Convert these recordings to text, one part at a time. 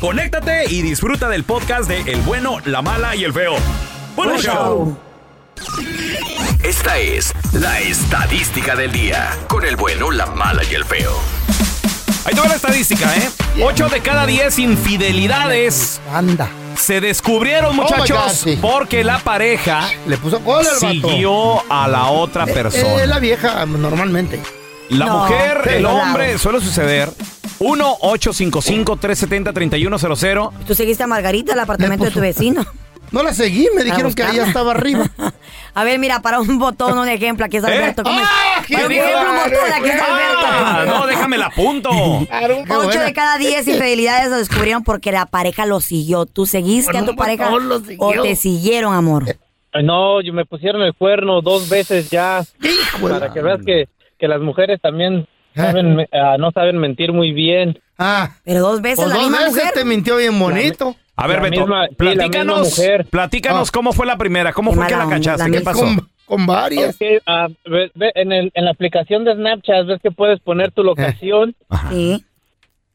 conéctate y disfruta del podcast de El bueno, la mala y el feo. ¡Buen show! Esta es la estadística del día. Con el bueno, la mala y el feo. Ahí te va la estadística, ¿eh? 8 de cada 10 infidelidades. Anda. Se descubrieron, Oh muchachos, God, sí. porque la pareja Le puso cola al vato. siguió a la otra persona. Es la vieja normalmente. La No, mujer, el hombre, lado. suele suceder. 1-855-370-3100. Tú seguiste a Margarita al apartamento de tu vecino. No la seguí, me dijeron que ella estaba arriba. A ver, mira, para un botón, un ejemplo, aquí está ¿Eh? Alberto. ¿Cómo es? ¡Ah, qué Para un ejemplo, un botón, aquí Ah, Alberto. no, déjame la punto. Ocho de cada diez infidelidades lo descubrieron porque la pareja lo siguió. ¿Tú seguiste Con a tu pareja o te siguieron, amor? No, yo me pusieron el cuerno dos veces ya Hijo de para la- que veas que, que las mujeres también Ah. Saben, ah, no saben mentir muy bien. Ah, Pero dos veces pues la dos misma veces mujer. te mintió bien bonito. A ver, La Beto, misma- sí, la platícanos, mujer. platícanos Ah. cómo fue la primera, cómo fue que la cachaste, la qué pasó. Con, con varias. Ok, ah, ve- ve, en, el, en la aplicación de Snapchat ves que puedes poner tu locación Sí.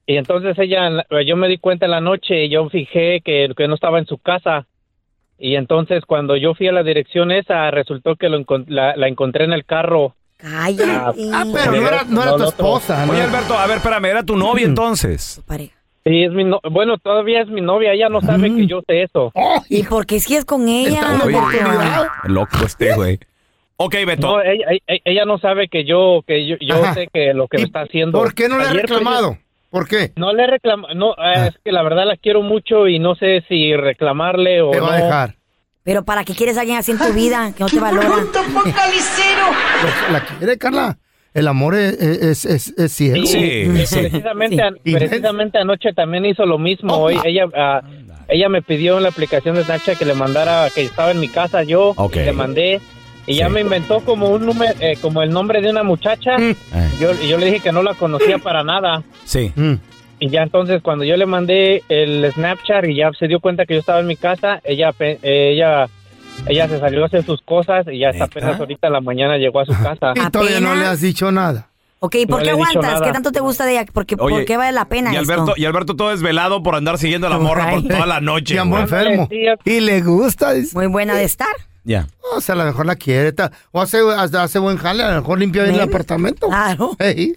y entonces ella, la- yo me di cuenta en la noche y yo fijé que, que no estaba en su casa. Y entonces cuando yo fui a la dirección esa, resultó que lo la, la encontré en el carro. Cállate. Ah, pero no era, no era No, tu esposa, ¿no? Oye, Alberto, a ver, espérame, era tu novia entonces. Tu pareja. Sí, es mi no- bueno, todavía es mi novia, ella no sabe que yo sé eso. Oh, ¿Y por qué sigues con ella? Oye. Loco este, güey. Ok, Beto. No, ella, ella- ella no sabe que yo que yo, yo Ajá. sé que lo que me ¿Y está haciendo. ¿Por qué no le ha Ayer, pues, reclamado? ¿Por qué? no le reclamo, no, eh, Ah. es que la verdad la quiero mucho y no sé si reclamarle o Te no. va a dejar. Pero ¿para qué quieres a alguien así en tu vida que no te valora? ¿La quiere, Carla? El amor es, es, es, es ciego. Sí, sí. Precisamente, Sí. precisamente anoche también hizo lo mismo. Oh, Hoy ella ah, ella me pidió en la aplicación de Snapchat que le mandara que estaba en mi casa yo Ok. y le mandé y ya Sí. me inventó como un número eh, como el nombre de una muchacha. Mm. Yo y yo le dije que no la conocía para nada. sí. Mm. Y ya entonces cuando yo le mandé el Snapchat y ya se dio cuenta que yo estaba en mi casa, ella eh, ella ella se salió a hacer sus cosas y ya hasta apenas ahorita en la mañana llegó a su casa. Y todavía no le has dicho nada. Ok, ¿y por No qué aguantas? ¿Qué tanto te gusta de ella? Porque, Oye, ¿Por qué vale la pena Y esto? Alberto, y Alberto todo desvelado por andar siguiendo a la morra por toda la noche. Y amo güey. enfermo. Y le gusta. Muy buena de estar. Ya. O sea, a lo mejor la quiere. O hace, hasta hace buen jale. A lo mejor limpia bien el apartamento. Claro. Ey.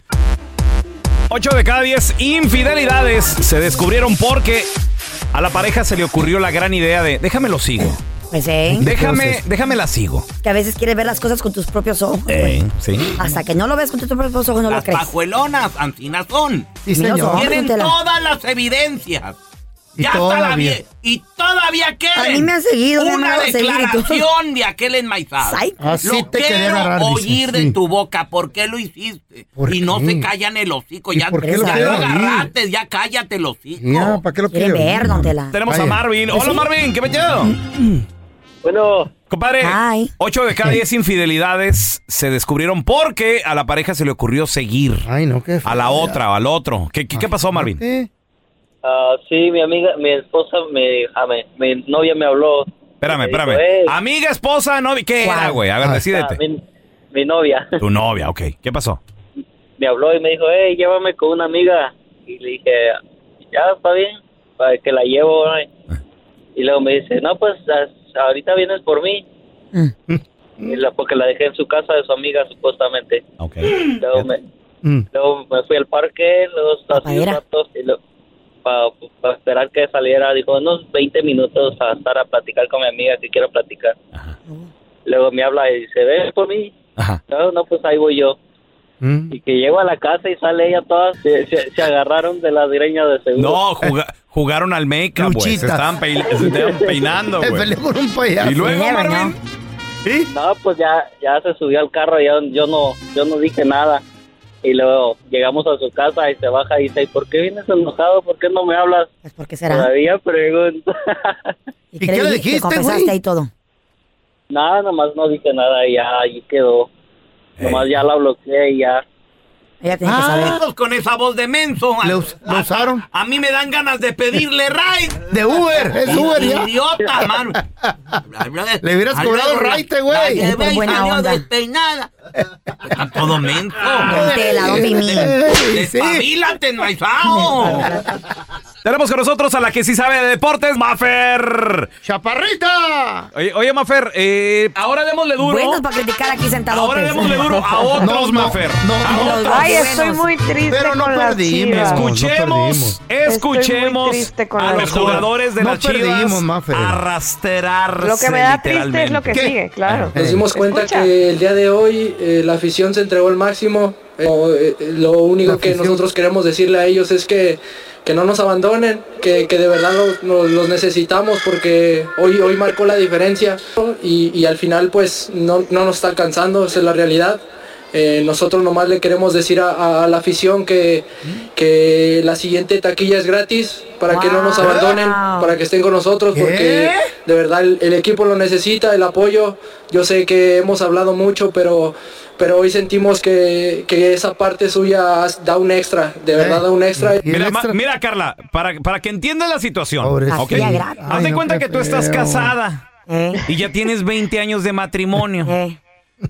8 de cada 10 infidelidades se descubrieron porque a la pareja se le ocurrió la gran idea de déjame lo sigo. Pues, ¿eh? Déjame, déjame la sigo. Que a veces quieres ver las cosas con tus propios ojos. Eh, güey. sí. Hasta que no lo ves con tus propios ojos no lo Las crees. pajuelonas, Ancinas son. Sí, señor. Tienen todas las evidencias. Y ya está la todavía. vie- Y todavía quieren. A mí me han seguido, Una declaración de aquel enmaizado. Psycho. Así Lo te quería quiero agarrar. dice. oír de Sí. tu boca. ¿Por qué lo hiciste? ¿Por y no se callan el hocico. ¿Y Ya, por qué lo ya quiero lo agarraste. Ya cállate el hocico. Ya, ¿para qué lo quiere ver, Tela. Tenemos a. Marvin. Hola Sí. Marvin, ¿qué metido? Bueno, Compadre, Ay. 8 de cada 10 infidelidades se descubrieron porque a la pareja se le ocurrió seguir Ay, no, qué a la otra o al otro. ¿Qué, qué, qué pasó, Marvin? Ah, sí, mi amiga, mi esposa, me, ah, mi novia me habló. Espérame, Me espérame. Amiga, esposa, novia, ¿qué era, güey? A ver, Ah, decídete. mi, mi novia Tu novia, ok. ¿Qué pasó? me habló y me dijo, hey, llévame con una amiga. Y le dije, ya, está bien, para que la llevo. ¿no? Y luego me dice, no, pues ahorita vienes por mí. Y la- porque la dejé en su casa de su amiga, supuestamente. Ok. Luego me, mm. luego me fui al parque, luego así un Papadera. rato, y luego, para esperar que saliera, dijo, unos 20 minutos a estar a platicar con mi amiga que quiero platicar. Luego me habla y dice, ven por mí. Ajá. No, no, pues ahí voy yo. Mm. Y que llego a la casa y sale ella todas, se, se- se agarraron de la greña de seguro. No, juga- jugaron al make-up, güey. Se estaban, pein- se estaban peinando, güey. un payaso. Y luego. ¿Sí? No, pues ya, ya se subió al carro, ya, yo no, yo no dije nada. Y luego llegamos a su casa y se baja y dice, ¿y por qué vienes enojado? ¿Por qué no me hablas? Pues, ¿por qué será? Todavía pregunto. ¿Y qué le dijiste, güey? ahí todo? nada, nomás no dije nada y ya ahí quedó. Nomás ya la bloqueé y ya. Ella tiene que saber. Todos con esa voz de menso. ¿Le lo usaron? A, mí me dan ganas de pedirle ride. De Uber, es Uber ya. Idiota, mano. Le hubieras cobrado raite, güey. y buena onda. despeinada. Está todo menso. Vente, la don Mimi. Ey, sí. Despabilate, enmaizao. Tenemos con nosotros a la que sí sabe de deportes, Mafer. ¡Chaparrita! Oye, oye Mafer, eh, ahora démosle duro. Buenos para criticar aquí sentados. Ahora démosle duro a otros, No, no, Mafer. no, A no. Otros. Ay, buenos. estoy muy triste Pero no con las perdimos. Chivas. no Escuchemos, escuchemos a los Chivas. jugadores de No las Chivas perdimos, Mafer. arrastrarse Lo que me da triste es lo que ¿Qué? sigue, claro. Eh. Nos dimos cuenta Escucha. que el día de hoy eh, la afición se entregó al máximo. Eh, eh, lo único que nosotros queremos decirle a ellos es que, que no nos abandonen, que, que de verdad los, los- los necesitamos porque hoy, hoy marcó la diferencia y, y al final pues no, no nos está alcanzando, esa es la realidad. Eh, nosotros nomás le queremos decir a, a- a la afición que, que la siguiente taquilla es gratis para que no nos abandonen, para que estén con nosotros ¿Qué? porque de verdad el, el equipo lo necesita, el apoyo. Yo sé que hemos hablado mucho, pero, pero hoy sentimos que, que esa parte suya da un extra, de verdad da un extra. ¿Y el Mira, ma- extra? mira, Carla, para, para que entiendas la situación. Pobrecita. ¿ok? Hacía gratis. Haz de no, cuenta que tú estás casada Eh, y ya tienes 20 años de matrimonio.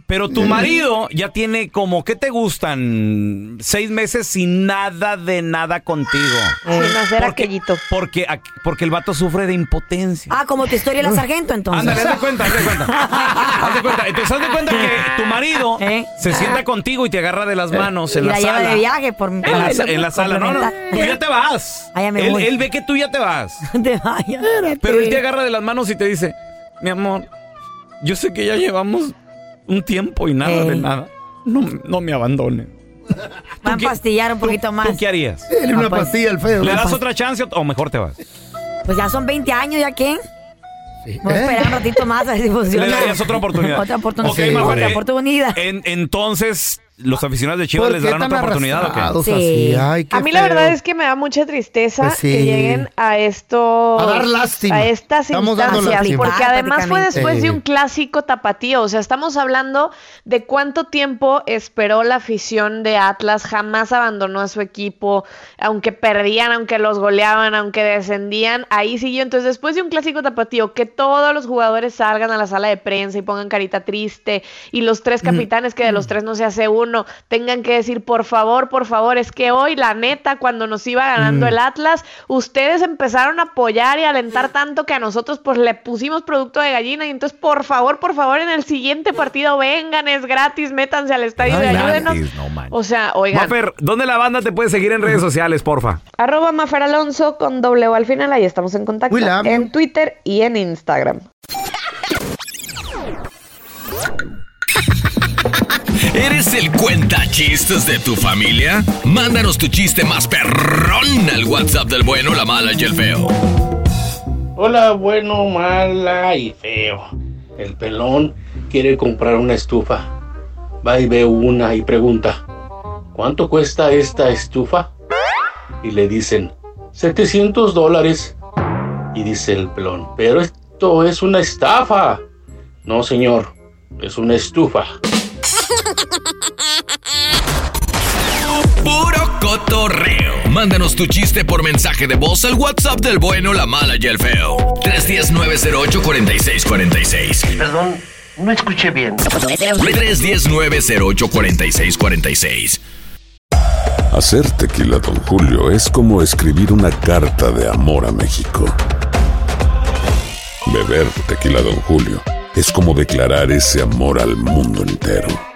Pero tu marido ya tiene como, ¿qué te gustan? Seis meses sin nada de nada contigo. Sin hacer Porque- aquellito. Porque, porque el vato sufre de impotencia. Ah, como tu historia de la sargento, entonces. Ándale, haz de cuenta, haz de cuenta. Haz de cuenta. Entonces, haz de cuenta que tu marido ¿Eh? se sienta contigo y te agarra de las manos en y la, la lleva sala. de viaje por En la, en la sala. No, no, tú ya te vas. Ah, ya me él, voy. él ve que tú ya te vas. Te vayas. Pero él te agarra de las manos y te dice, mi amor, yo sé que ya llevamos un tiempo y nada Eh. de nada. No, no me abandones. Va a empastillar un poquito más. ¿Tú qué harías? Dale una Ah, pues. pastilla al feo. ¿Le das pas- otra chance o- o mejor te vas? Pues ya son 20 años, ¿ya qué? Sí. Voy a ¿Eh? esperar un ratito más a ver si funciona. Le darías otra oportunidad. Otra oportunidad. Ok, Mafer, Otra eh, oportunidad. En- entonces, ¿los aficionados de Chivas ¿Por les darán otra oportunidad o qué? Sí. Ay, qué A mí la verdad es que me da mucha tristeza Pues sí. que lleguen a esto. A dar lástima. A estas Estamos instancias. Porque además fue después Sí. de un clásico tapatío. O sea, estamos hablando de cuánto tiempo esperó la afición de Atlas. Jamás abandonó a su equipo. Aunque perdían, aunque los goleaban, aunque descendían. Ahí siguió. Entonces, después de un clásico tapatío, que todos los jugadores salgan a la sala de prensa y pongan carita triste. Y los tres Mm. capitanes, que de los tres no se hace uno, tengan que decir, por favor, por favor, es que hoy, la neta, cuando nos iba ganando Mm. el Atlas, ustedes empezaron a apoyar y a alentar tanto que a nosotros pues le pusimos producto de gallina y entonces por favor, por favor, en el siguiente partido vengan, es gratis, métanse al estadio y Ay, ayúdenos. gratis, no. O sea, oigan, Mafer, ¿dónde la banda te puede seguir en redes sociales, porfa? arroba Mafer Alonso con doble O al final, ahí estamos en contacto, en Twitter y en Instagram. ¿Eres el cuenta chistes de tu familia? Mándanos tu chiste más perrón al WhatsApp del bueno, la mala y el feo. Hola, bueno, mala y feo. El pelón quiere comprar una estufa. Va y ve una y pregunta, ¿cuánto cuesta esta estufa? Y le dicen, 700 dólares. Y dice el pelón, pero esto es una estafa. No, señor. Es una estufa. Puro cotorreo. Mándanos tu chiste por mensaje de voz al WhatsApp del bueno, la mala y el feo. 310-908-4646. Perdón, no escuché bien. 310-908-4646. Hacer tequila, Don Julio, es como escribir una carta de amor a México. Beber tequila, Don Julio, es como declarar ese amor al mundo entero.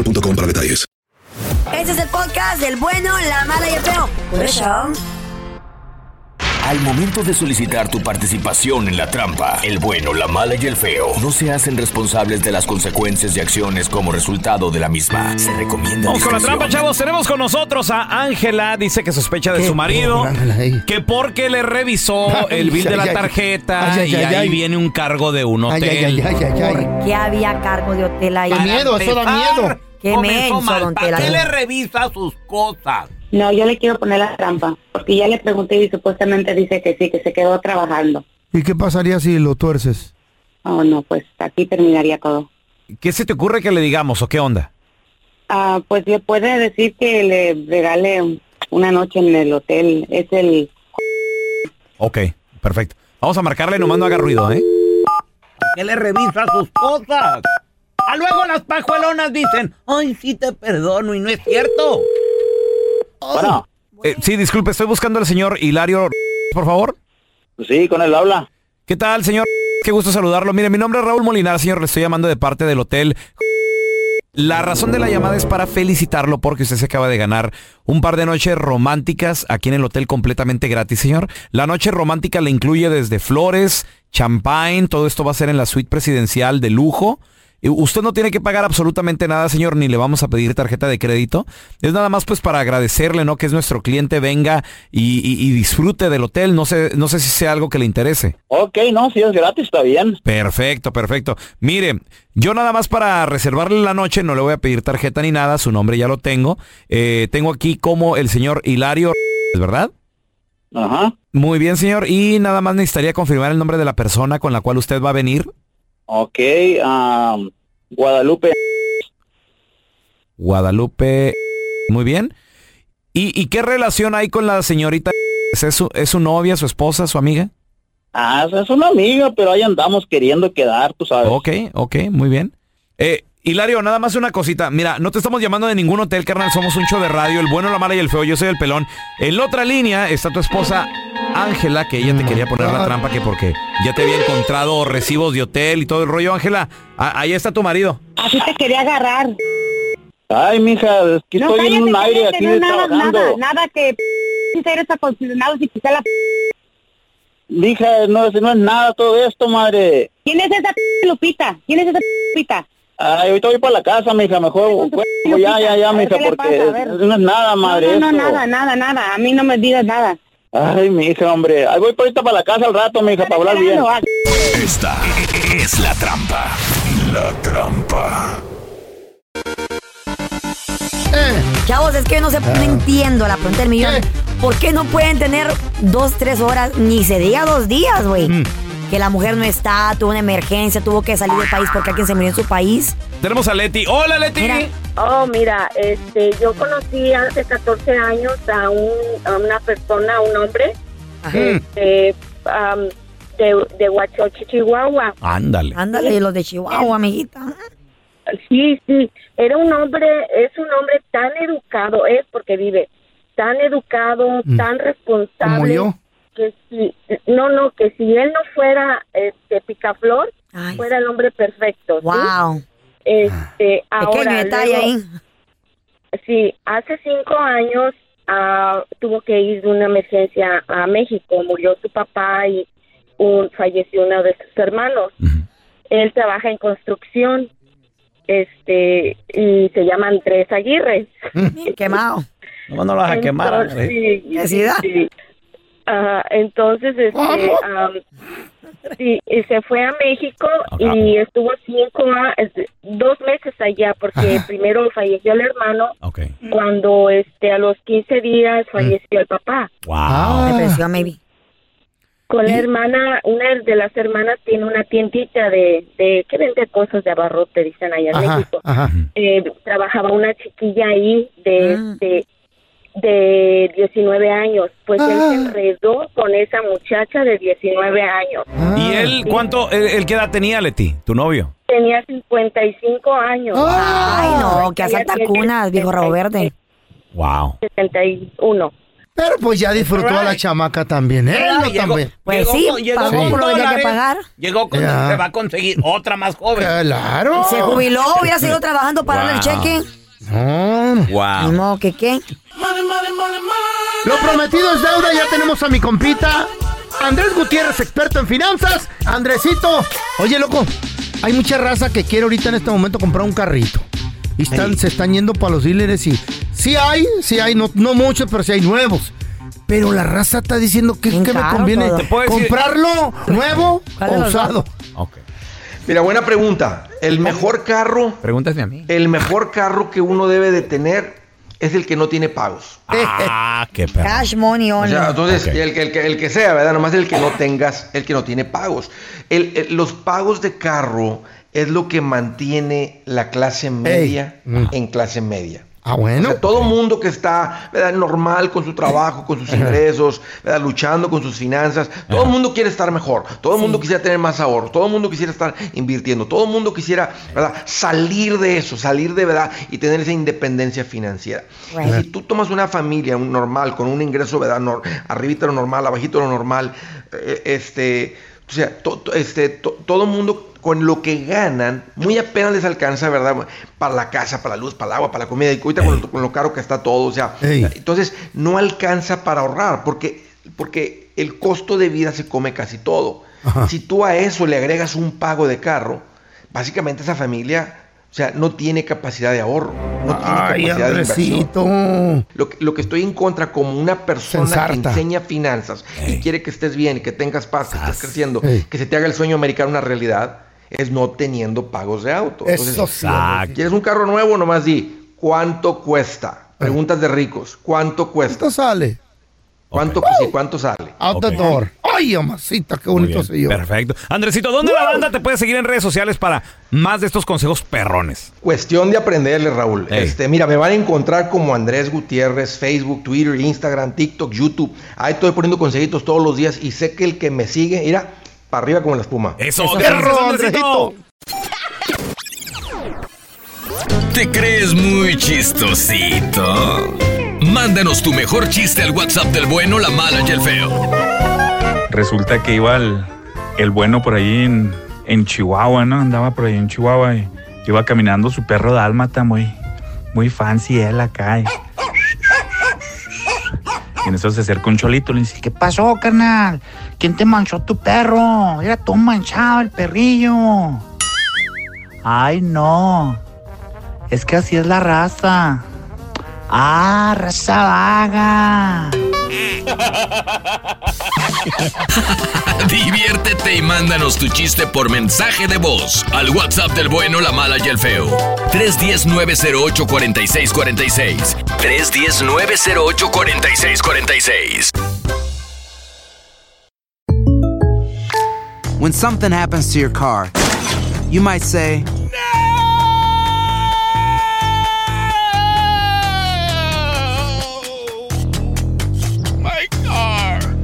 boostmobile.com para detalles. Este es el podcast del bueno, la mala y el feo. Por eso. Al momento de solicitar tu participación en la trampa, el bueno, la mala y el feo no se hacen responsables de las consecuencias y acciones como resultado de la misma. Se recomienda. Vamos con la trampa, chavos. Tenemos con nosotros a Ángela. Dice que sospecha de ¿Qué su marido. Que porque le revisó el bill de la tarjeta ay, ay, y ay, ahí ay. viene un cargo de un Ay, hotel. ay, ay, ay, ay, ay. ¿Qué había cargo de hotel ahí? Qué miedo, eso da miedo. Qué menso, don Tela. revisa sus cosas? No, yo le quiero poner la trampa, porque ya le pregunté y supuestamente dice que sí, que se quedó trabajando. ¿Y qué pasaría si lo tuerces? Oh, no, pues aquí terminaría todo. ¿Qué se te ocurre que le digamos o qué onda? Ah, pues le puede decir que le regale una noche en el hotel. Es el... Ok, perfecto. Vamos a marcarle, nomás no haga ruido, ¿eh? que le revisa sus cosas? A luego las pajuelonas dicen, ay, sí te perdono, y no es cierto. Bueno, Eh, sí, disculpe, estoy buscando al señor Hilario, por favor. sí, con él habla. ¿Qué tal, señor? Qué gusto saludarlo. Mire, mi nombre es Raúl Molinar, señor. Le estoy llamando de parte del hotel. La razón de la llamada es para felicitarlo porque usted se acaba de ganar un par de noches románticas aquí en el hotel completamente gratis, señor. La noche romántica le incluye desde flores, champagne, todo esto va a ser en la suite presidencial de lujo. Usted no tiene que pagar absolutamente nada, señor, ni le vamos a pedir tarjeta de crédito. Es nada más pues para agradecerle, ¿no? Que es nuestro cliente, venga y, y- y disfrute del hotel. No sé, no sé si sea algo que le interese. Ok, no, si es gratis, está bien. Perfecto, perfecto. Mire, yo nada más para reservarle la noche no le voy a pedir tarjeta ni nada, su nombre ya lo tengo. Eh, tengo aquí como el señor Hilario, ¿verdad? Ajá. Muy bien, señor. Y nada más necesitaría confirmar el nombre de la persona con la cual usted va a venir. Ok, ah, Guadalupe. Guadalupe. Muy bien. ¿Y, y qué relación hay con la señorita? ¿Es su, ¿Es su novia, su esposa, su amiga? Ah, es una amiga, pero ahí andamos queriendo quedar, tú sabes. Ok, ok, muy bien. Eh, Hilario, nada más una cosita. Mira, no te estamos llamando de ningún hotel, carnal. Somos un show de radio, el bueno, la mala y el feo. Yo soy el pelón. En la otra línea está tu esposa Ángela, que ella te quería poner la trampa que porque ya te había encontrado recibos de hotel y todo el rollo, Ángela. a- Ahí está tu marido. Así te quería agarrar. Ay, mija, es que no, estoy en un cállate, aire cállate, aquí no, nada, trabajando. nada, nada que si eres acondicionado si quizá la Mija, no, es- no es nada todo esto, madre. ¿Quién es esa Lupita? ¿Quién es esa Lupita? Ay, ahorita voy para la casa, mija, mejor. ya, ya, ya, A ver, mija, ¿qué le porque pasa? A ver. no es nada, madre. no, no, esto. nada, nada, nada. A mí no me digas nada. Ay, mija, hombre. Ahí voy por ahorita para la casa al rato, mija, para hablar bien. Esta es la trampa. La trampa. Chavos, es que no, se, no entiendo la pregunta del millón. ¿Por qué no pueden tener dos, tres horas, ni se diga dos días, güey? Que la mujer no está, tuvo una emergencia, tuvo que salir del país porque alguien se murió en su país. Tenemos a Leti. Hola, Leti. Oh, mira, este, yo conocí hace 14 años a, un, a una persona, a un hombre, este, de, de Huachochi, Chihuahua. Ándale. Ándale, los de Chihuahua, amiguita. Sí, sí, era un hombre, es un hombre tan educado, es porque vive tan educado, Mm. tan responsable. Como yo. Que si, no, no, que si él no fuera este picaflor, fuera el hombre perfecto. ¿sí? Wow. Este, ahora, Pequeño detalle luego- ahí. Sí, hace cinco años ah, tuvo que ir de una emergencia a México. Murió su papá y un, falleció uno de sus hermanos. Él trabaja en construcción este y se llama Andrés Aguirre. Quemado. No, no lo vas a quemar. Sí, sí, sí. Entonces, este, sí, y se fue a México y estuvo cinco, a- este, dos meses allá porque primero falleció el hermano. Cuando, este, a los 15 días falleció el papá. Wow. Depresión, maybe. Con la hermana, una de las hermanas tiene una tiendita de, de que vende cosas de abarrote, dicen allá en Ajá, México. ajá. Eh, trabajaba una chiquilla ahí de, Ah. de, de 19 años. Pues él se Ah. enredó con esa muchacha de 19 años. ¿Y él cuánto, él, él qué edad tenía, Leti, tu novio? Tenía 55 años. Ay, no, que Ella asalta tiene cunas, viejo rabo verde. Wow. 71. Pero pues ya disfrutó a la chamaca también, ¿eh? Ah, No llegó- también. Pues llegó sí, llegó pagó por lo que dólares, pagar. Llegó con, Ya. se va a conseguir otra más joven. Claro. Se jubiló, hubiera seguido trabajando para darle el Wow. cheque. No. Wow. modo que qué. Lo prometido es deuda, ya tenemos a mi compita. Andrés Gutiérrez, experto en finanzas. Andresito, oye, loco, hay mucha raza que quiere ahorita en este momento comprar un carrito. Y están, se están yendo para los dealers y sí hay, sí hay, no, no muchos, pero sí hay nuevos. Pero la raza está diciendo que, Bien que me caro conviene todo. ¿Te puedo decir- comprarlo nuevo ¿Cuál de o los usado. Mira, buena pregunta. El mejor carro, Pregúntame a mí. el mejor carro que uno debe de tener es el que no tiene pagos. Ah, qué perro. Cash money O only. sea, entonces, el, que- el, que- el que sea, ¿verdad? Nomás el que no tengas, el que no tiene pagos. El- el- los pagos de carro es lo que mantiene la clase media Mm. en clase media. Ah, O bueno. sea, todo mundo que está ¿verdad? normal con su trabajo, con sus ingresos, ¿verdad? luchando con sus finanzas, todo el mundo quiere estar mejor, todo el mundo quisiera tener más ahorro, todo el mundo quisiera estar invirtiendo, todo el mundo quisiera ¿verdad? salir de eso, salir de verdad y tener esa independencia financiera. Right. Y si tú tomas una familia un normal, con un ingreso ¿verdad? Nor- arribita de lo normal, abajito de lo normal, eh, este, o sea, to- este, to- todo el mundo con lo que ganan, muy apenas les alcanza, ¿verdad? Para la casa, para la luz, para el agua, para la comida. Y ahorita con, lo, con lo caro que está todo, o sea, Ey. entonces no alcanza para ahorrar, porque, porque el costo de vida se come casi todo. Ajá. Si tú a eso le agregas un pago de carro, básicamente esa familia, o sea, no tiene capacidad de ahorro, no Ay, tiene capacidad de inversión. Lo, que- lo que estoy en contra como una persona que enseña finanzas y quiere que estés bien que tengas paz, que estés creciendo, Ey. que se te haga el sueño americano una realidad, es no teniendo pagos de auto. Eso sí, Exacto. ¿Quieres un carro nuevo? Nomás di, ¿cuánto cuesta? Preguntas de ricos, ¿cuánto cuesta? ¿Cuánto sale? ¿Cuánto, sí, ¿cuánto sale? Out the door. Ay, amasita, qué bonito soy yo. Perfecto. Andresito, ¿dónde la banda te puede seguir en redes sociales para más de estos consejos perrones? Cuestión de aprenderle, Raúl. Ey. Este, mira, me van a encontrar como Andrés Gutiérrez, Facebook, Twitter, Instagram, TikTok, YouTube. Ahí estoy poniendo consejitos todos los días y sé que el que me sigue, mira, para arriba como la espuma. Eso, Eso, perro, Andresito. ¿Te crees muy chistosito? Mándanos tu mejor chiste al WhatsApp del bueno, la mala y el feo. Resulta que iba el, bueno por ahí en, en Chihuahua, ¿no? Andaba por ahí en Chihuahua y iba caminando su perro dálmata, muy, muy fancy él acá. Y, y en eso se acerca un cholito y le dice, ¿qué pasó, carnal? ¿Quién te manchó tu perro? Era todo manchado el perrillo. Ay, no. Es que así es la raza. Ah, raza vaga. Diviértete y mándanos tu chiste por mensaje de voz al WhatsApp del bueno, la mala y el feo. 310-908-4646. 310-908-4646. When something happens to your car, you might say,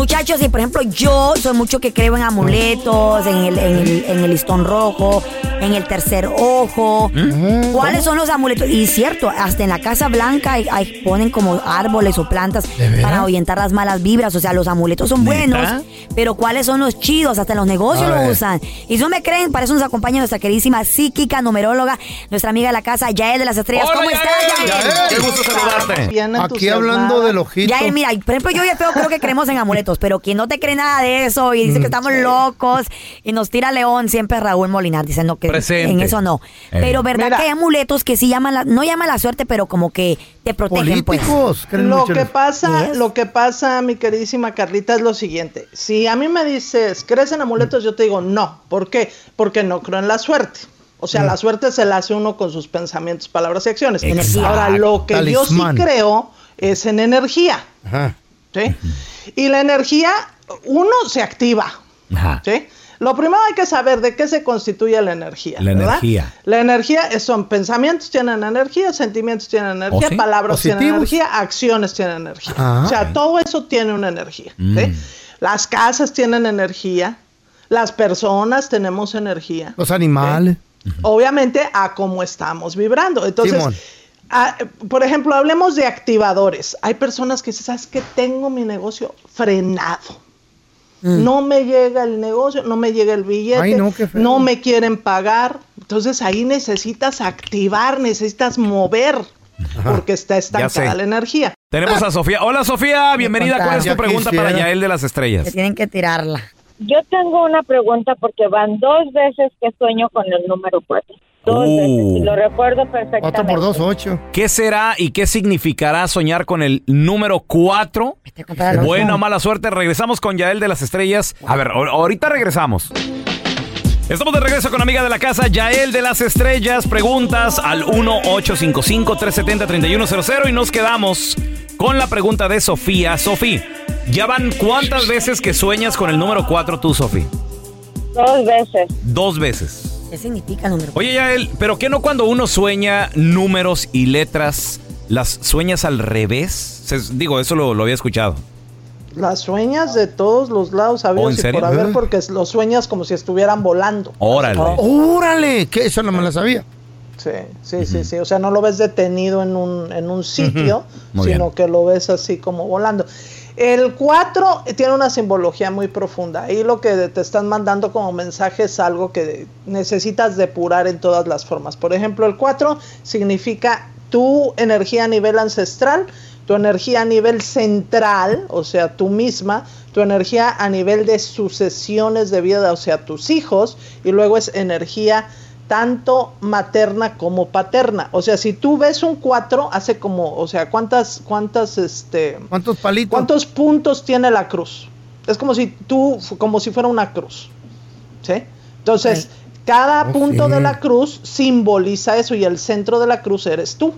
Muchachos, y por ejemplo, yo soy mucho que creo en amuletos, en el, en el, en el listón rojo, en el tercer ojo. ¿Cuáles son los amuletos? Y cierto, hasta en la Casa Blanca hay, hay- ponen como árboles o plantas para ahuyentar las malas vibras. O sea, los amuletos son ¿Neta? buenos, pero ¿cuáles son los chidos? Hasta en los negocios A lo ver. usan. Y si no me creen, para eso nos acompaña nuestra queridísima psíquica, numeróloga, nuestra amiga de la casa, Yael de las Estrellas. Hola, ¿Cómo estás, Yael. Yael? Qué gusto saludarte. Aquí hablando del ojito. Yael, mira, por ejemplo, yo y el feo creo que creemos en amuletos, pero quien no te cree nada de eso y dice Mm, que estamos locos y nos tira león, siempre Raúl Molinar dice no, que Presente. en eso no. Eh. Pero verdad que hay amuletos que sí llaman la, no llaman la suerte, pero como que te protegen, pues. Lo que pasa, lo que pasa, mi queridísima Carlita, es lo siguiente. Si a mí me dices, ¿crees en amuletos? Yo te digo, no. ¿Por qué? Porque no creo en la suerte. O sea, Mm. la suerte se la hace uno con sus pensamientos, palabras y acciones. Exacto. Ahora, lo que yo sí creo es en energía. Ajá. ¿sí? Y la energía, uno se activa. ¿sí? Lo primero hay que saber de qué se constituye la energía. La ¿verdad? energía. La energía es- son pensamientos tienen energía, sentimientos tienen energía, ¿Oh, sí? palabras tienen energía, acciones tienen energía. Ah. O sea, todo eso tiene una energía. ¿sí? Mm. Las casas tienen energía, las personas tenemos energía. Los animales. Obviamente a cómo estamos vibrando. Entonces, Simón. ah, por ejemplo, hablemos de activadores. Hay personas que dicen, ¿sabes qué? Tengo mi negocio frenado. No me llega el negocio, no me llega el billete, Mm. Ay, no, me quieren pagar. Entonces ahí necesitas activar, necesitas mover, porque está estancada la energía. Tenemos a Sofía. Hola Sofía, bienvenida. ¿Cuál es tu pregunta quisiera. para Yael de las Estrellas? tienen que tirarla. Yo tengo una pregunta porque van dos veces que sueño con el número 4. Dos Uh. lo recuerdo perfectamente. Cuatro por dos, ocho. ¿Qué será y qué significará soñar con el número 4? comprar el Buena o mala suerte. Regresamos con Yael de las Estrellas. A ver, ahor- ahorita regresamos. Estamos de regreso con amiga de la casa, Yael de las Estrellas. Preguntas al 1-855-370-3100 y nos quedamos con la pregunta de Sofía. Sofía, ¿ya van cuántas veces que sueñas con el número 4 tú, Sofía? Dos veces. ¿Qué Dos veces. Significa número? Oye, Yael, ¿pero qué no cuando uno sueña números y letras, las sueñas al revés? Se- digo, eso lo, lo había escuchado. Las sueñas de todos los lados, ¿Oh, habidos en y serio? por haber, Ah. porque los sueñas como si estuvieran volando. Órale. ¡Órale! Que eso no me la sabía. Sí, sí, sí, sí. O sea, no lo ves detenido en un, en un sitio, Muy sino bien. que lo ves así como volando. El 4 tiene una simbología muy profunda. Ahí lo que te están mandando como mensaje es algo que necesitas depurar en todas las formas. Por ejemplo, el 4 significa tu energía a nivel ancestral, tu energía a nivel central, o sea, tú misma, tu energía a nivel de sucesiones de vida, o sea, tus hijos, y luego es energía tanto materna como paterna. O sea, si tú ves un 4, hace como, o sea, ¿cuántas, cuántas, este... ¿Cuántos palitos? ¿Cuántos puntos tiene la cruz? Es como si tú, como si fuera una cruz. ¿Sí? Entonces, cada Oh, punto sí. de la cruz simboliza eso y el centro de la cruz eres tú.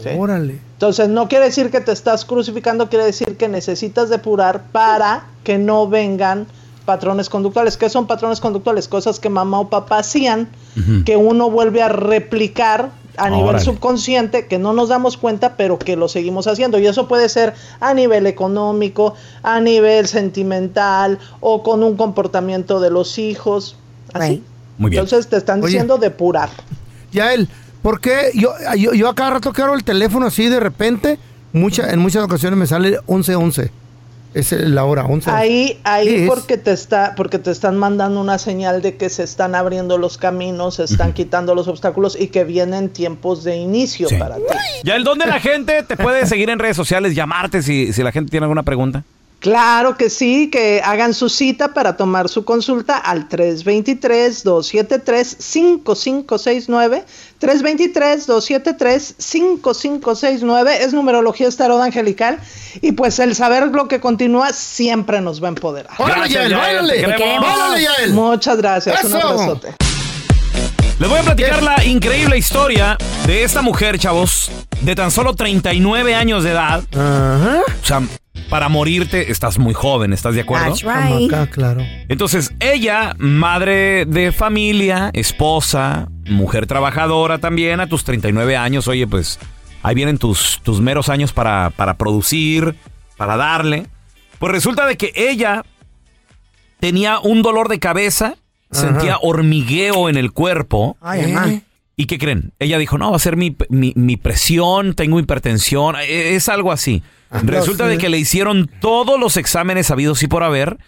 ¿sí? Órale. Entonces no quiere decir que te estás crucificando, quiere decir que necesitas depurar para que no vengan patrones conductuales. ¿Qué son patrones conductuales? Cosas que mamá o papá hacían, que uno vuelve a replicar a nivel subconsciente, que no nos damos cuenta, pero que lo seguimos haciendo. Y eso puede ser a nivel económico, a nivel sentimental o con un comportamiento de los hijos. Así. Muy bien. Entonces te están Oye. diciendo depurar. Ya él, ¿por qué yo, yo, yo a cada rato que abro el teléfono así de repente, mucha, en muchas ocasiones me sale 1111? Es la hora, 11. Ahí, ahí porque te está, porque te están mandando una señal de que se están abriendo los caminos, se están quitando los obstáculos y que vienen tiempos de inicio para ti. Ya el dónde la gente te puede seguir en redes sociales, llamarte si, si la gente tiene alguna pregunta. Claro que sí, que hagan su cita para tomar su consulta al 323-273-5569. 323-273-5569 es numerología estarot angelical y pues el saber lo que continúa siempre nos va a empoderar. ¡Órale, Yael, báilale! ¡Báilale, Yael! Muchas gracias, un ¡Eso! abrazote. Les voy a platicar la increíble historia de esta mujer, chavos, de tan solo 39 años de edad. O sea, para morirte estás muy joven, ¿estás de acuerdo? That's right. Acá, claro. Entonces, ella, madre de familia, esposa, mujer trabajadora también, a tus 39 años, oye, pues ahí vienen tus, tus meros años para, para producir, para darle. Pues resulta de que ella tenía un dolor de cabeza, sentía hormigueo en el cuerpo. Ay, mamá. ¿Y qué creen? Ella dijo, no, va a ser mi, mi- mi presión, tengo hipertensión, e- es algo así. Resulta sí. de que le hicieron todos los exámenes habidos y por haber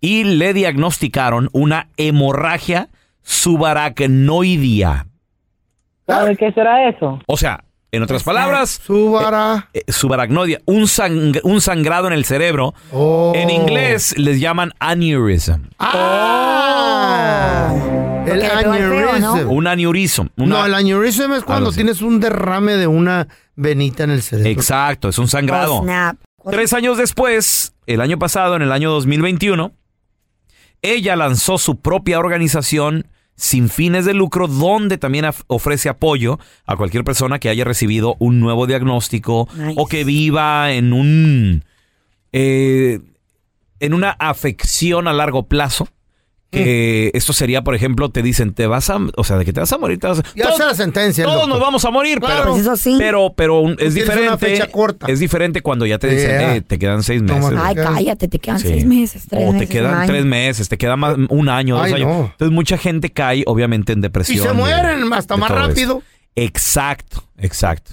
y le diagnosticaron una hemorragia subaracnoidea. ¿Sabe qué será eso? O sea, en otras palabras, Subara. eh, eh, subaracnoidea, un, sang- un sangrado en el cerebro. Oh. En inglés les llaman aneurysm. Ah, el. Un aneurism. una- No, el aneurism es cuando tienes un derrame de una venita en el cerebro. Exacto, es un sangrado. Oh. Tres años después, el año pasado, en el año 2021, ella lanzó su propia organización sin fines de lucro donde también ofrece apoyo a cualquier persona que haya recibido un nuevo diagnóstico Nice. o que viva en un eh, en una afección a largo plazo. Que esto sería, por ejemplo, te dicen, te vas a, o sea, de que te vas a morir, te vas a- Ya Todos- sé la sentencia. el todos doctor. nos vamos a morir, Claro. pero, Pues eso sí. pero, pero un- es tienes una diferente. fecha corta. Es diferente cuando ya te dicen, Yeah. eh, te quedan seis meses. Ay, cállate, te quedan Sí. seis meses, tres o meses. te quedan año. tres meses, te queda más un año, dos Ay, años. no. Entonces mucha gente cae, obviamente, en Y depresión. se de- mueren hasta de más todo esto. rápido. Exacto, exacto.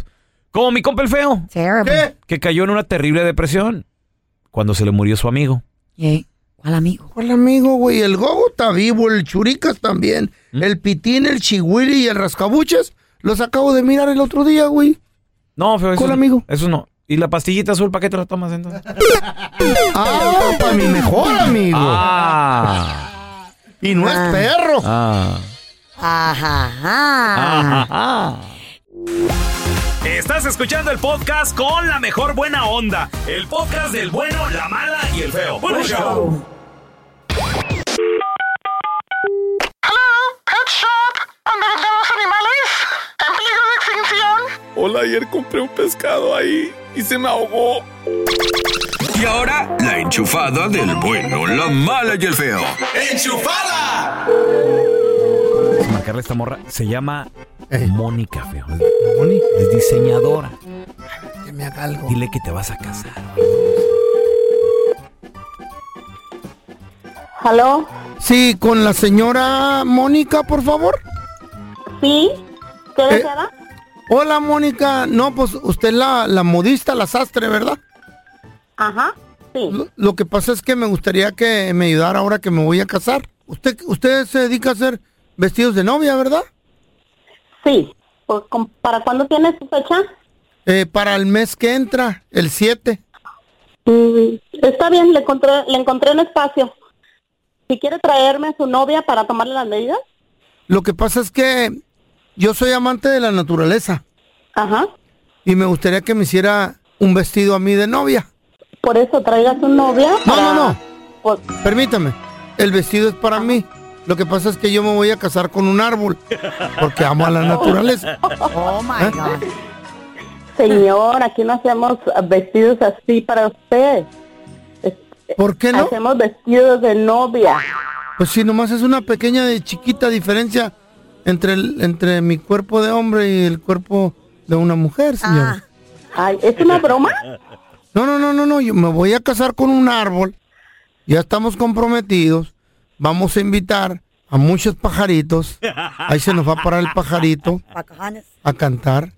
Como mi compa el feo, Terrible. ¿Qué? que cayó en una terrible depresión cuando se le murió su amigo. Eh, ¿Cuál amigo? ¿Cuál amigo, güey? El Gogo está vivo, el Churicas también, ¿Mm? el Pitín, el Chihuili y el Rascabuches. Los acabo de mirar el otro día, güey. No, feo, eso, ¿Cuál amigo? eso no. ¿Y la pastillita azul para qué te la tomas entonces? Ah, para mi mejor amigo. Ah. Y no Ah. es perro. Ah. Ajá. ajá. Ajá. Estás escuchando el podcast con la mejor buena onda. El podcast del bueno, la mala y el feo. Bueno, show. Hola, ayer compré un pescado ahí y se me ahogó. Y ahora, la enchufada del bueno, la mala y el feo. Vamos a marcarle esta morra. Se llama Mónica, feo. Moni, Es diseñadora. que me haga algo. Dile que te vas a casar. ¿Aló? Sí, con la señora Mónica, por favor. ¿Sí? ¿Qué Eh, desea? Hola, Mónica. No, pues usted es la, la modista, la sastre, ¿verdad? Ajá, sí. Lo, lo que pasa es que me gustaría que me ayudara ahora que me voy a casar. Usted, usted se dedica a hacer vestidos de novia, ¿verdad? Sí. Pues, ¿con- ¿Para cuándo tiene su fecha? Eh, para el mes que entra, el 7. Mm, está bien, le encontré, le encontré un espacio. Si quiere traerme a su novia para tomarle las medidas. Lo que pasa es que yo soy amante de la naturaleza. Ajá. Y me gustaría que me hiciera un vestido a mí de novia. Por eso traiga a su novia. No, para- no, no. Permítame. El vestido es para mí. Lo que pasa es que yo me voy a casar con un árbol. Porque amo a la naturaleza. Oh my ¿Eh? God. señor, aquí no hacemos vestidos así para usted. ¿Por qué no? Hacemos vestidos de novia. Pues si nomás es una pequeña y chiquita diferencia entre, el, entre mi cuerpo de hombre y el cuerpo de una mujer, señor. Ay, ¿es una broma? No, no, no, no, no, yo me voy a casar con un árbol. Ya estamos comprometidos. Vamos a invitar a muchos pajaritos. Ahí se nos va a parar el pajarito a cantar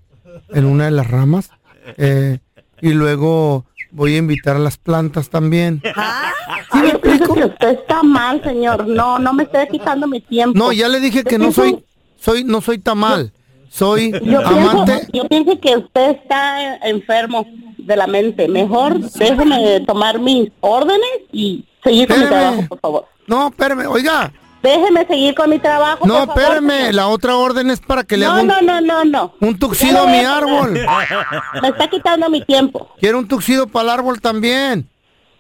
en una de las ramas. Eh, y luego voy a invitar a las plantas también. Ay, yo pienso que usted está mal, señor. No, no me esté quitando mi tiempo. No, ya le dije que no soy, soy, no soy tamal. Soy Yo amante. pienso, yo pienso que usted está enfermo de la mente. Mejor déjeme tomar mis órdenes y seguir con mi trabajo, por favor. No, espérame, oiga. Déjeme seguir con mi trabajo, No, por espérame. La otra orden es para que le haga No, un, no, no, no, no. un tuxido a mi árbol. Me está quitando mi tiempo. Quiero un tuxido para el árbol también.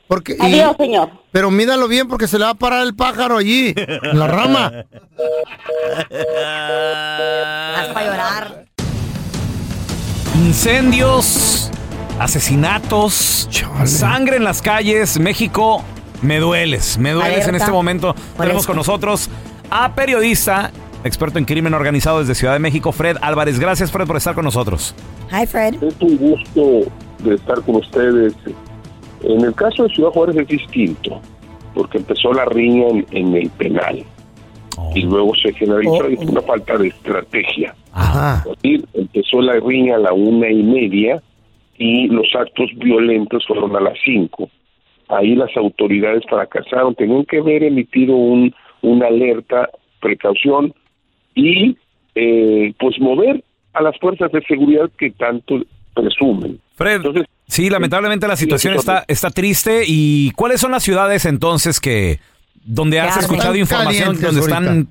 Porque, y- Adiós, señor. Pero mídalo bien porque se le va a parar el pájaro allí, en la rama. Vas para llorar. Incendios, asesinatos, sangre en las calles. México, me dueles, me dueles en este momento. Por Tenemos eso. con nosotros a periodista, experto en crimen organizado desde Ciudad de México, Fred Álvarez. Gracias, Fred, por estar con nosotros. Hi, Fred. Es un gusto de estar con ustedes. En el caso de Ciudad Juárez es distinto, porque empezó la riña en, en el penal y luego se generalizó y fue una falta de estrategia. Es decir, empezó la riña a la una y media y los actos violentos fueron a las cinco. Ahí las autoridades fracasaron, tenían que haber emitido un, una alerta, precaución y eh, pues mover a las fuerzas de seguridad que tanto presumen. Fred, sí, lamentablemente la situación está, está triste. ¿Y cuáles son las ciudades entonces que donde has escuchado información donde están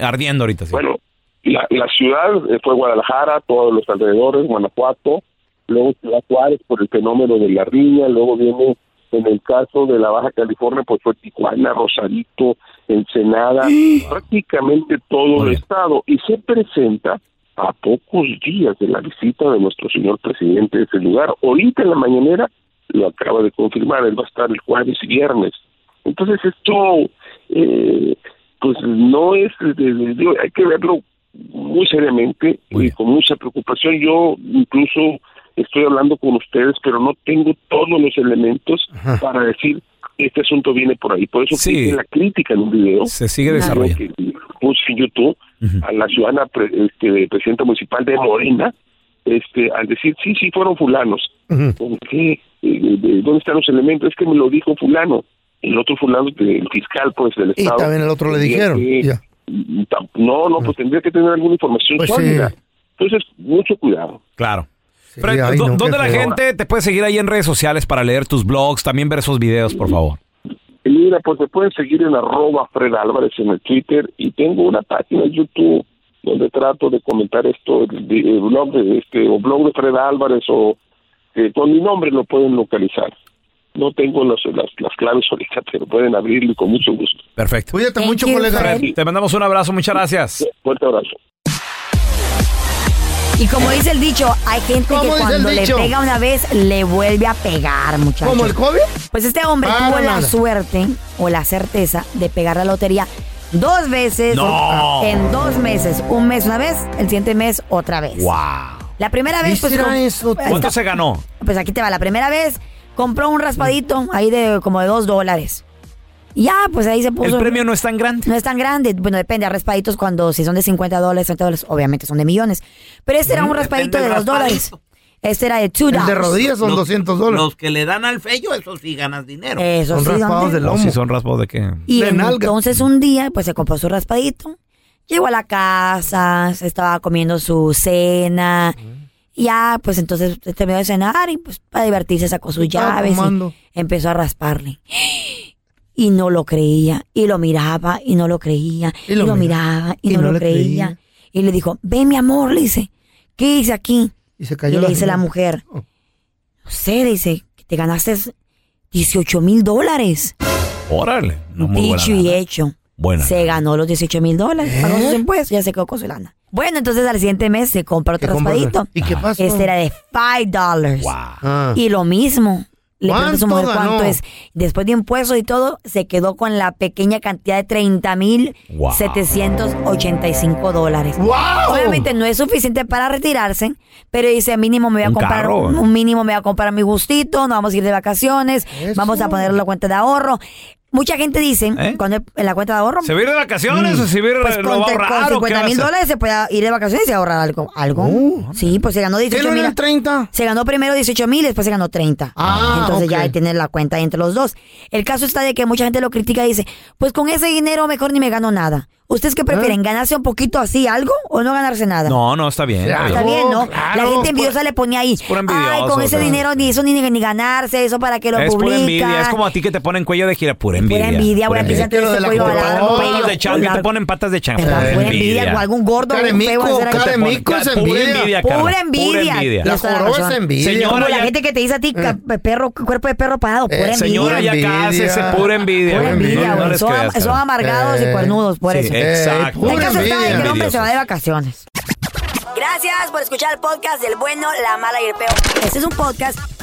ardiendo ahorita? sí? Bueno, la, la ciudad eh, fue Guadalajara, todos los alrededores, Guanajuato, luego Ciudad Juárez por el fenómeno de la riña, luego viene en el caso de la Baja California, pues fue Tijuana, Rosarito, Ensenada, prácticamente todo el estado, y se presenta a pocos días de la visita de nuestro señor presidente de ese lugar. Ahorita en la mañanera lo acaba de confirmar, él va a estar el jueves y viernes. Entonces esto, eh, pues no es, digo, hay que verlo muy seriamente y con mucha preocupación. Yo incluso estoy hablando con ustedes, pero no tengo todos los elementos para decir este asunto viene por ahí. Por eso puse la crítica en un video. Se sigue desarrollando. Que puse en YouTube a la ciudadana pre- este, presidenta municipal de Morena, este, al decir, sí, sí, fueron fulanos. ¿Con qué? De- ¿Dónde están los elementos? Es que me lo dijo fulano. El otro fulano, el fiscal, pues, del Y Estado. también el otro le dijeron. que- ya. Tam- No, no, pues tendría que tener alguna información Pues sólida. sí. Entonces, mucho cuidado. Claro. Fred, ay, ¿dó- no, ¿dónde la feo. gente te puede seguir ahí en redes sociales para leer tus blogs, también ver esos videos, por favor? Y mira, pues me pueden seguir en arroba Fred Álvarez en el Twitter y tengo una página en YouTube donde trato de comentar esto, el, el blog de este, o blog de Fred Álvarez o eh, con mi nombre lo pueden localizar. No tengo los- las, las claves ahorita, pero pueden abrirlo y con mucho gusto. Perfecto. Cuídate mucho, colega. Te mandamos un abrazo, muchas gracias. Fuerte abrazo. Y como dice el dicho, hay gente que ¿Cómo dice el cuando le pega una vez, le vuelve a pegar, muchachos. ¿Como el COVID? Pues este hombre Para tuvo la nada. suerte o la certeza de pegar la lotería dos veces No. en dos meses. Un mes una vez, el siguiente mes otra vez. Wow. La primera vez, pues, eso, pues, ¿Cuánto se ganó? pues aquí te va. La primera vez compró un raspadito ahí de como de dos dólares. Ya, pues ahí se puso. El premio no es tan grande. No es tan grande. Bueno, depende. Hay raspaditos cuando si son de 50 dólares, 30 dólares, obviamente son de millones. Pero este era un raspadito de del dos dólares. raspadito. Este era de two El de rodillas son Los- 200 dólares. Los que le dan al fello, eso sí ganas dinero. Eso Son sí, raspados ¿dónde? de lomo. si son raspados de qué. Y de nalga. entonces un día, pues se compró su raspadito. Llegó a la casa, se estaba comiendo su cena. Y ya, pues entonces terminó de cenar y pues para divertirse sacó sus Estaba llaves fumando. y empezó a rasparle. Y no lo creía. Y lo miraba y no lo creía. Y lo, miraba y, no, lo creía. creía. Y le dijo, ven mi amor, le dice, ¿qué hice aquí? Y se Y cayó le dice la mujer, Oh. no sé, dice, que te ganaste 18 mil dólares. Órale. No muy buena Dicho y lana. hecho. Buena. Se ganó los 18 mil dólares, pagó ¿Eh? sus impuestos, ya se quedó con su lana. Bueno, entonces al siguiente mes se compra otro raspadito. ¿Y qué pasó? Este era de $5 dólares. Ah. Y lo mismo. Le pregunta a su ¿Cuánto mujer cuánto ganó? es. Después de impuestos y todo, se quedó con la pequeña cantidad de 30 mil Wow. 785 dólares. ¡Wow! Obviamente no es suficiente para retirarse, pero dice mínimo me voy a Un comprar carro. un, un mínimo me voy a comprar mi gustito, nos vamos a ir de vacaciones, vamos a poner la cuenta de ahorro. Mucha gente dice, cuando en la cuenta de ahorro, ¿Se va a ir de vacaciones o se va a ir, pues lo va a con, ahorrar con o qué 50 va a mil dólares se puede ir de vacaciones y ahorrar algo. algo. sí, pues se ganó 18 no mil. eran 30? Se ganó primero 18 mil y después se ganó 30. Ah, Entonces ya hay que tener la cuenta entre los dos. El caso está de que mucha gente lo critica y dice, pues con ese dinero mejor ni me gano nada. ¿Ustedes qué prefieren? ¿Ganarse un poquito así algo o no ganarse nada? No, no, está bien. Está bien, ¿no? la gente envidiosa le ponía ahí. pura Ay, con ese o sea. dinero ni eso ni, ni ganarse, eso para que lo Es pura publican. envidia. Es como a ti que te ponen cuello de gira. Pura envidia. Pura envidia, Pura güey, aquí se te dice cuello Patas cuello de chango. te ponen patas de chango. Pura Pura envidia, o algún gordo, algún feo, hacer algo. Cara de mico es Pura envidia. envidia, Pura envidia. Pura envidia. Tienes toda la razón. Señora, Como la gente que te dice a ti, perro, cuerpo de perro parado, pura Eh, envidia. señora, ya cásese, pura envidia. Pura envidia, Son, amargados y Eh, cuernudos, por eso. Exacto. El caso está de que el hombre se va de vacaciones. Gracias por escuchar el podcast del bueno, la mala y el peor. Este es un podcast